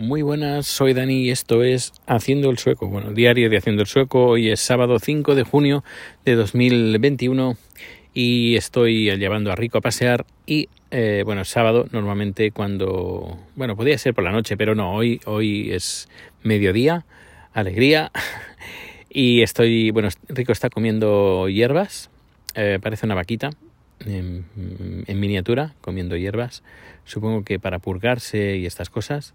Muy buenas, soy Dani y esto es Haciendo el Sueco. Bueno, diario de Haciendo el Sueco. Hoy es sábado 5 de junio de 2021 y estoy llevando a Rico a pasear y eh, bueno, sábado normalmente cuando, bueno, podría ser por la noche, pero no, hoy, hoy es mediodía, alegría y estoy, bueno, Rico está comiendo hierbas, eh, parece una vaquita en, en miniatura, comiendo hierbas, supongo que para purgarse y estas cosas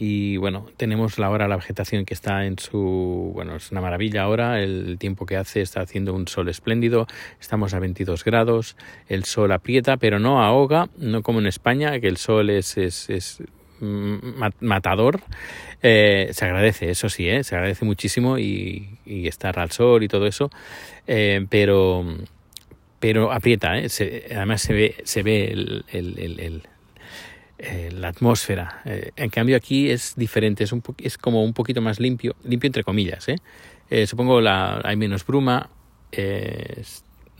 y bueno, tenemos la hora, la vegetación que está en su, bueno, es una maravilla ahora, el tiempo que hace está haciendo un sol espléndido, estamos a 22 grados, el sol aprieta, pero no ahoga, no como en España, que el sol es, es, es matador, eh, se agradece, eso sí, ¿eh? se agradece muchísimo y, y estar al sol y todo eso, eh, pero pero aprieta, ¿eh? además se ve, se ve el eh, la atmósfera. Eh, en cambio aquí es diferente, es, un es como un poquito más limpio, limpio entre comillas. ¿eh? supongo la, hay menos bruma,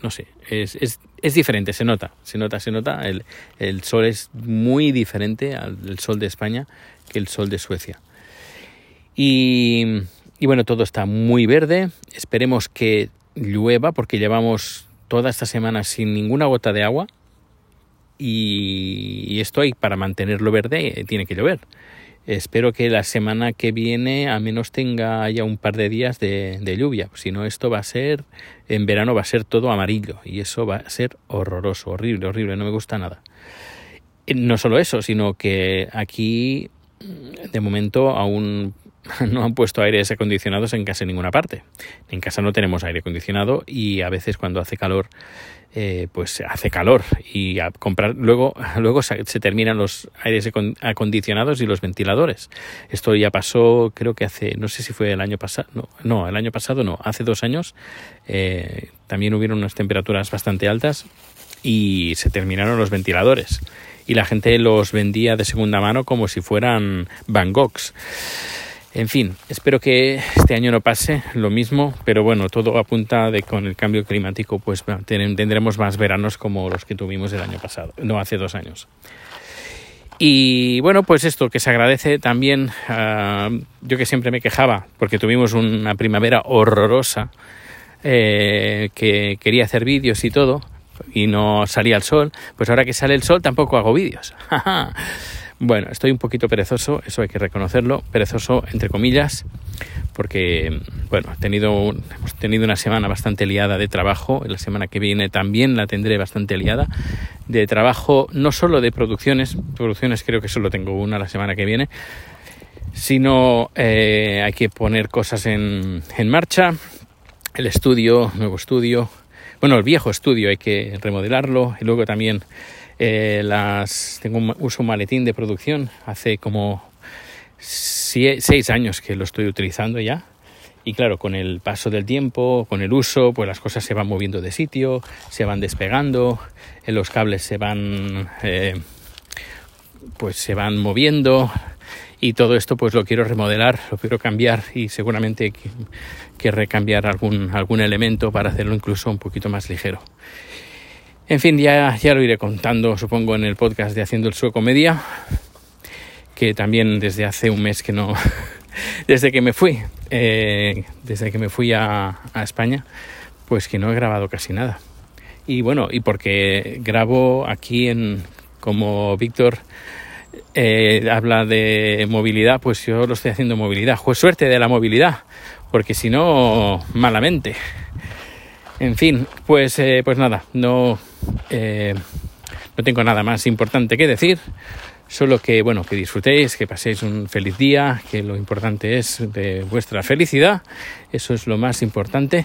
no sé, es, es, es, diferente, se nota, se nota, se nota. El, el sol es muy diferente al sol de España que el sol de Suecia. Y, y bueno, todo está muy verde. Esperemos que llueva porque llevamos toda esta semana sin ninguna gota de agua y, esto hay para mantenerlo verde eh, tiene que llover. Espero que la semana que viene al menos tenga ya un par de días de, lluvia. Si no, esto va a ser, en verano va a ser todo amarillo y eso va a ser horroroso, horrible, horrible, no me gusta nada. No solo eso, sino que aquí de momento aún no han puesto aires acondicionados en casi ninguna parte. En casa no tenemos aire acondicionado y a veces cuando hace calor, eh, pues hace calor y a comprar luego luego se, terminan los aires acondicionados y los ventiladores. Esto ya pasó, creo que hace, no sé si fue el año pasado, no, el año pasado no, hace dos años eh, también hubieron unas temperaturas bastante altas y se terminaron los ventiladores y la gente los vendía de segunda mano como si fueran Van Goghs. En fin, espero que este año no pase lo mismo, pero bueno, todo apunta de con el cambio climático, pues tendremos más veranos como los que tuvimos el año pasado, no hace dos años. Y bueno, pues esto que se agradece también, uh, yo que siempre me quejaba, porque tuvimos una primavera horrorosa, eh, que quería hacer vídeos y todo, y no salía el sol, pues ahora que sale el sol tampoco hago vídeos. Bueno, estoy un poquito perezoso, eso hay que reconocerlo, perezoso entre comillas, porque bueno, he tenido, hemos tenido una semana bastante liada de trabajo, la semana que viene también la tendré bastante liada, de trabajo no solo de producciones, producciones creo que solo tengo una la semana que viene, sino eh, hay que poner cosas en, en marcha, el estudio, nuevo estudio, bueno, el viejo estudio hay que remodelarlo y luego también eh, las, tengo un, uso un maletín de producción hace como seis años que lo estoy utilizando ya. Y claro, con el paso del tiempo, con el uso, pues las cosas se van moviendo de sitio, se van despegando, eh, los cables se van, eh, pues se van moviendo y todo esto pues lo quiero remodelar, lo quiero cambiar y seguramente querré cambiar algún, algún elemento para hacerlo incluso un poquito más ligero. En fin, ya, ya lo iré contando, supongo, en el podcast de Haciendo el Sueco Media, que también desde hace un mes que no, desde que me fui, eh, desde que me fui a, España, pues que no he grabado casi nada. Y bueno, y porque grabo aquí en, como Víctor eh, habla de movilidad, pues yo lo estoy haciendo movilidad. Pues suerte de la movilidad, porque si no, malamente. En fin, pues, eh, pues nada, no, eh, no tengo nada más importante que decir. Solo que, bueno, que disfrutéis, que paséis un feliz día, que lo importante es de vuestra felicidad, eso es lo más importante.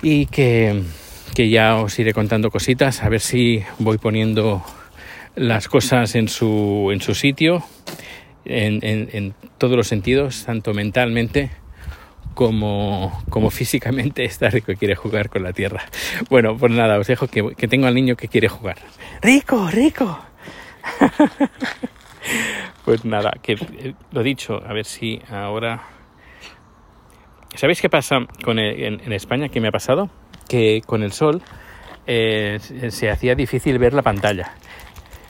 Y que, que ya os iré contando cositas, a ver si voy poniendo las cosas en su, en su sitio, en, en, en todos los sentidos, tanto mentalmente como, como físicamente está rico quiere jugar con la tierra. Bueno, pues nada, os dejo que, que tengo al niño que quiere jugar. ¡Rico, rico! pues nada, que eh, lo dicho, a ver si ahora... ¿Sabéis qué pasa con en, España? ¿Qué me ha pasado? Que con el sol eh, se hacía difícil ver la pantalla.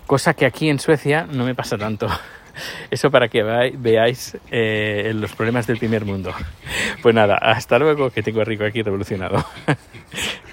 Cosa que aquí en Suecia no me pasa tanto. Eso para que veáis eh, los problemas del primer mundo. Pues nada, hasta luego, que tengo rico aquí revolucionado.